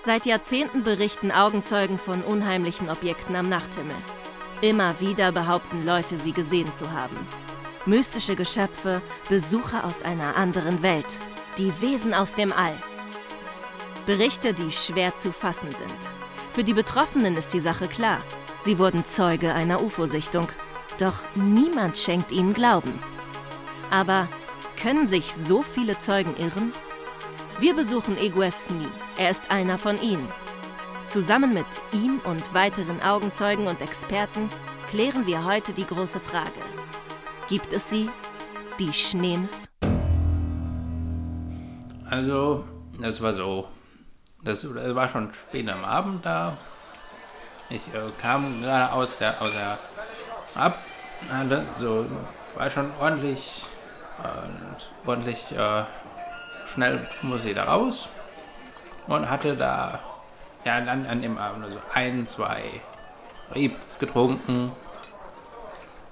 Seit Jahrzehnten berichten Augenzeugen von unheimlichen Objekten am Nachthimmel. Immer wieder behaupten Leute, sie gesehen zu haben. Mystische Geschöpfe, Besucher aus einer anderen Welt, die Wesen aus dem All. Berichte, die schwer zu fassen sind. Für die Betroffenen ist die Sache klar. Sie wurden Zeuge einer UFO-Sichtung. Doch niemand schenkt ihnen Glauben. Aber können sich so viele Zeugen irren? Wir besuchen Egues Sni. Er ist einer von ihnen. Zusammen mit ihm und weiteren Augenzeugen und Experten klären wir heute die große Frage. Gibt es sie? Die Schneems? Also, das war so. Das war schon spät am Abend da. Ich äh, kam gerade aus der, aus der ab, hatte so, war schon ordentlich, äh, ordentlich äh, schnell muss ich da raus und hatte da ja dann an dem Abend also ein, zwei Rieb getrunken.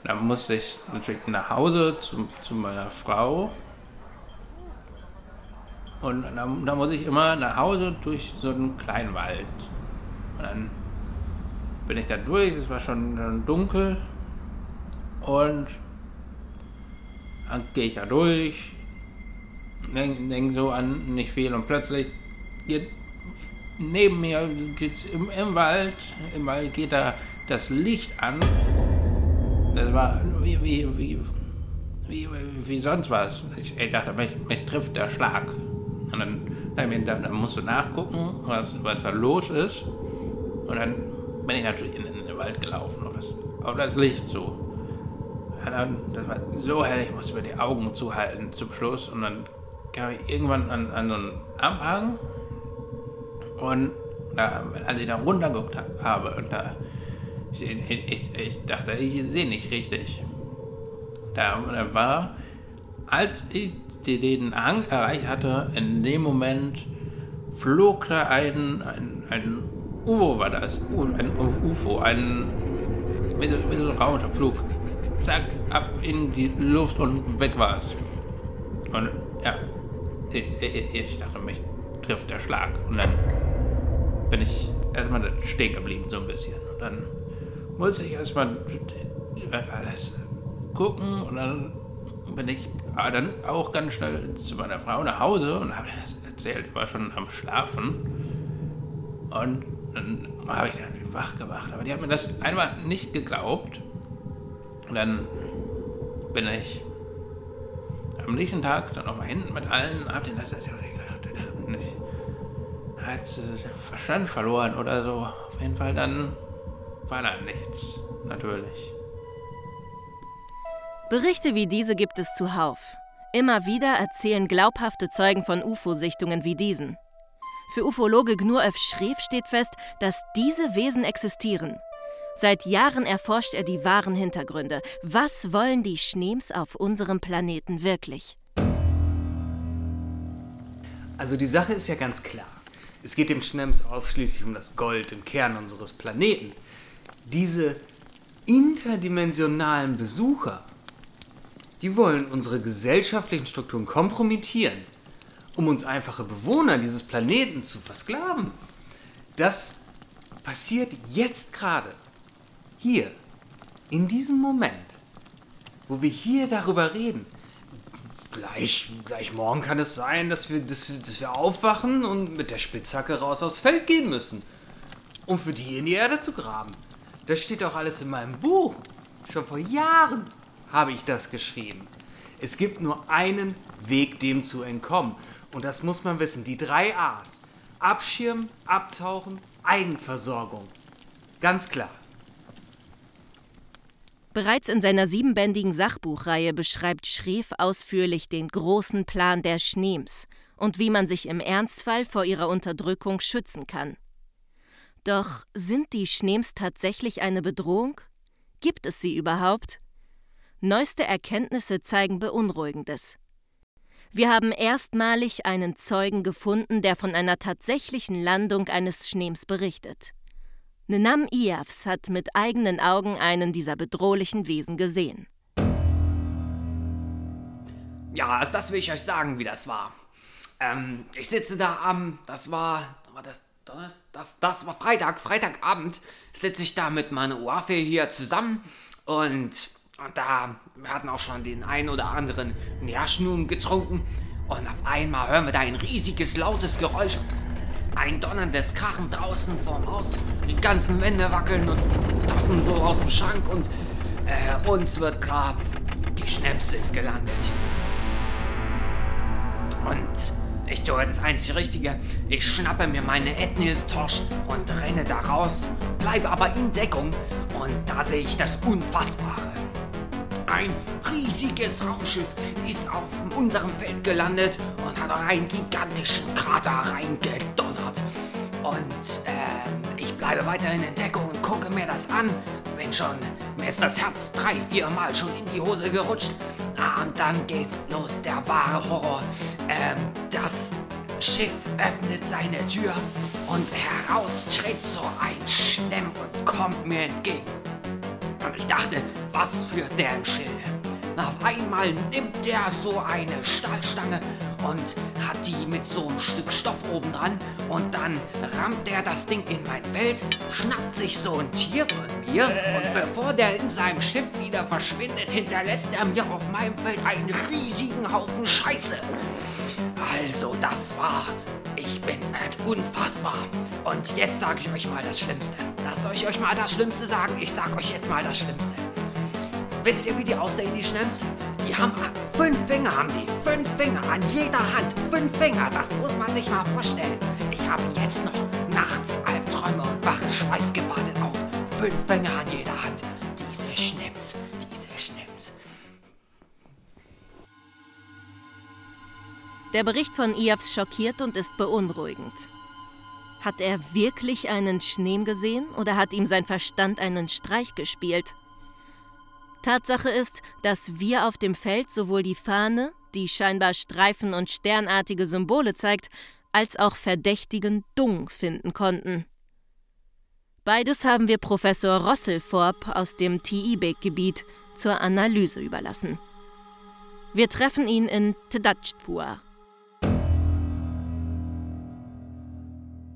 Dann musste ich natürlich nach Hause zu, zu meiner Frau. Und dann, dann muss ich immer nach Hause durch so einen kleinen Wald. Und dann bin ich da durch, es war schon, schon dunkel. Und dann gehe ich da durch, denke denk so an nicht viel und plötzlich geht neben mir geht's im, im Wald, im Wald geht da das Licht an. Das war wie, wie, wie, wie, wie sonst was. Ich, ich dachte, mich, mich trifft der Schlag. Und dann, dann, dann musst du nachgucken, was, was da los ist. Und dann bin ich natürlich in, in den Wald gelaufen auf das, auf das Licht so. Und dann, das war so hell, ich musste mir die Augen zuhalten zum Schluss. Und dann kam ich irgendwann an, an so einen Abhang und da, als ich da runtergeguckt habe, und da, ich, ich, ich dachte, ich sehe nicht richtig. Da, da war, als ich den Hang erreicht hatte, in dem Moment flog da ein, ein, ein UFO war das, ein UFO, ein, wie so, wie so ein Raumschiff flog, zack, ab in die Luft und weg war es. Und ja, ich, ich, ich dachte, mich trifft der Schlag. Und dann bin ich erstmal stehen geblieben, so ein bisschen. Und dann musste ich erstmal alles gucken und dann bin ich dann auch ganz schnell zu meiner Frau nach Hause und habe ihr das erzählt. Ich war schon am Schlafen. Und dann habe ich dann wach gemacht. Aber die hat mir das einmal nicht geglaubt. Und dann bin ich am nächsten Tag dann nochmal hinten mit allen, hab denen das erzählt. Und gedacht, nicht hat Verstand verloren oder so. Auf jeden Fall dann war da nichts, natürlich. Berichte wie diese gibt es zuhauf. Immer wieder erzählen glaubhafte Zeugen von UFO-Sichtungen wie diesen. Für Ufologe Gnurev Schreef steht fest, dass diese Wesen existieren. Seit Jahren erforscht er die wahren Hintergründe. Was wollen die Schneems auf unserem Planeten wirklich? Also die Sache ist ja ganz klar. Es geht dem Schnems ausschließlich um das Gold im Kern unseres Planeten. Diese interdimensionalen Besucher, die wollen unsere gesellschaftlichen Strukturen kompromittieren, um uns einfache Bewohner dieses Planeten zu versklaven. Das passiert jetzt gerade. Hier, in diesem Moment, wo wir hier darüber reden, Gleich, gleich morgen kann es sein, dass wir, dass, dass wir aufwachen und mit der Spitzhacke raus aufs Feld gehen müssen. Um für die in die Erde zu graben. Das steht auch alles in meinem Buch. Schon vor Jahren habe ich das geschrieben. Es gibt nur einen Weg, dem zu entkommen. Und das muss man wissen. Die drei A's. Abschirmen, abtauchen, Eigenversorgung. Ganz klar. Bereits in seiner siebenbändigen Sachbuchreihe beschreibt Schreef ausführlich den großen Plan der Schneems und wie man sich im Ernstfall vor ihrer Unterdrückung schützen kann. Doch sind die Schneems tatsächlich eine Bedrohung? Gibt es sie überhaupt? Neueste Erkenntnisse zeigen Beunruhigendes. Wir haben erstmalig einen Zeugen gefunden, der von einer tatsächlichen Landung eines Schneems berichtet. Nenam Iavs hat mit eigenen Augen einen dieser bedrohlichen Wesen gesehen. Ja, also das will ich euch sagen, wie das war. Ähm, ich sitze da am, das war, war das, das, das, das war Freitag, Freitagabend, sitze ich da mit meiner Uafe hier zusammen und, und da, wir hatten auch schon den einen oder anderen Nährschnum getrunken und auf einmal hören wir da ein riesiges, lautes Geräusch. Ein donnerndes Krachen draußen vorm Haus. Die ganzen Wände wackeln und Tassen so aus dem Schrank und äh, uns wird klar, die Schnäpse gelandet. Und ich tue das einzig Richtige. Ich schnappe mir meine Etnilf-Tosch und renne da raus, bleibe aber in Deckung und da sehe ich das Unfassbare. Ein riesiges Raumschiff ist auf unserem Feld gelandet und hat auch einen gigantischen Krater reingedonnert. Und äh, ich bleibe weiterhin in Deckung und gucke mir das an. Wenn schon, mir ist das Herz drei, vier Mal schon in die Hose gerutscht. Ah, und dann geht's los, der wahre Horror. Ähm, das Schiff öffnet seine Tür und heraus tritt so ein Schlemm und kommt mir entgegen. Und ich dachte, was für deren Schilde. Auf einmal nimmt der so eine Stahlstange und hat die mit so einem Stück Stoff oben dran und dann rammt der das Ding in mein Feld, schnappt sich so ein Tier von mir und bevor der in seinem Schiff wieder verschwindet, hinterlässt er mir auf meinem Feld einen riesigen Haufen Scheiße. Also das war, ich bin halt unfassbar. Und jetzt sage ich euch mal das Schlimmste. Das soll ich euch mal das Schlimmste sagen? Ich sag euch jetzt mal das Schlimmste. Wisst ihr, wie die aussehen, die Schlemms? Die haben fünf Finger, haben die. Fünf Finger an jeder Hand. Fünf Finger, das muss man sich mal vorstellen. Ich habe jetzt noch nachts Albträume und wache schweißgebadet auf. Fünf Finger an jeder Hand. Diese Schlemms, diese Schlemms. Der Bericht von Iavs schockiert und ist beunruhigend. Hat er wirklich einen Schneem gesehen oder hat ihm sein Verstand einen Streich gespielt? Tatsache ist, dass wir auf dem Feld sowohl die Fahne, die scheinbar Streifen und sternartige Symbole zeigt, als auch verdächtigen Dung finden konnten. Beides haben wir Professor Rosselforb aus dem Tiibek-Gebiet zur Analyse überlassen. Wir treffen ihn in Tedajpur.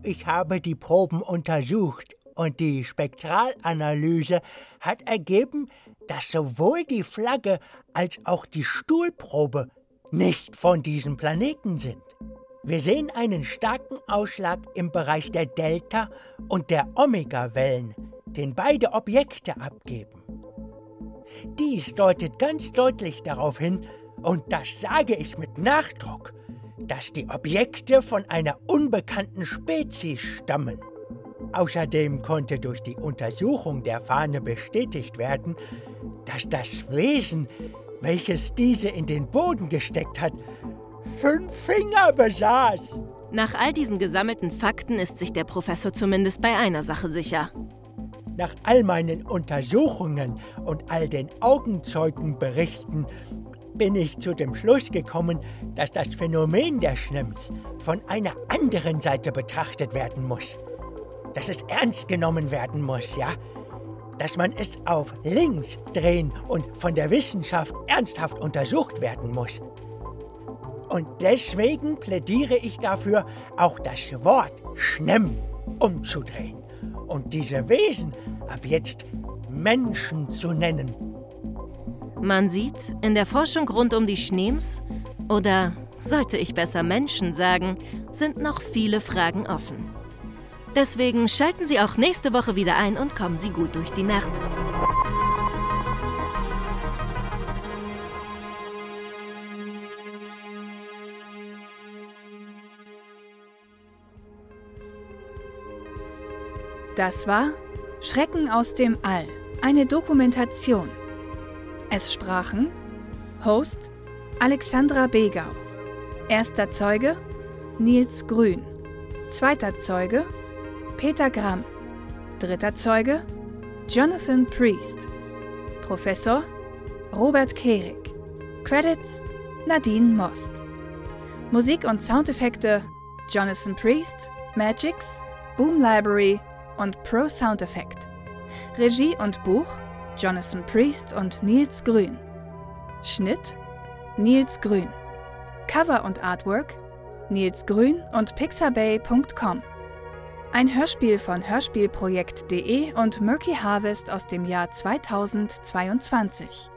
Ich habe die Proben untersucht und die Spektralanalyse hat ergeben, dass sowohl die Flagge als auch die Stuhlprobe nicht von diesem Planeten sind. Wir sehen einen starken Ausschlag im Bereich der Delta- und der Omega-Wellen, den beide Objekte abgeben. Dies deutet ganz deutlich darauf hin, und das sage ich mit Nachdruck, dass die Objekte von einer unbekannten Spezies stammen. Außerdem konnte durch die Untersuchung der Fahne bestätigt werden, dass das Wesen, welches diese in den Boden gesteckt hat, fünf Finger besaß. Nach all diesen gesammelten Fakten ist sich der Professor zumindest bei einer Sache sicher. Nach all meinen Untersuchungen und all den Augenzeugenberichten bin ich zu dem Schluss gekommen, dass das Phänomen der Schlimms von einer anderen Seite betrachtet werden muss. Dass es ernst genommen werden muss, ja? Dass man es auf links drehen und von der Wissenschaft ernsthaft untersucht werden muss. Und deswegen plädiere ich dafür, auch das Wort Schnemm umzudrehen und diese Wesen ab jetzt Menschen zu nennen. Man sieht, in der Forschung rund um die Schneems, oder sollte ich besser Menschen sagen, sind noch viele Fragen offen. Deswegen schalten Sie auch nächste Woche wieder ein und kommen Sie gut durch die Nacht. Das war Schrecken aus dem All, eine Dokumentation. Es sprachen Host Alexandra Begau, erster Zeuge Nils Grün, zweiter Zeuge Peter Gramm, dritter Zeuge Jonathan Priest, Professor Robert Kehrig, Credits Nadine Most, Musik und Soundeffekte Jonathan Priest, Magix, Boom Library und Pro Sound Effect. Regie und Buch Jonathan Priest und Nils Grün. Schnitt Nils Grün. Cover und Artwork Nils Grün und pixabay.com. Ein Hörspiel von hörspielprojekt.de und Murky Harvest aus dem Jahr 2022.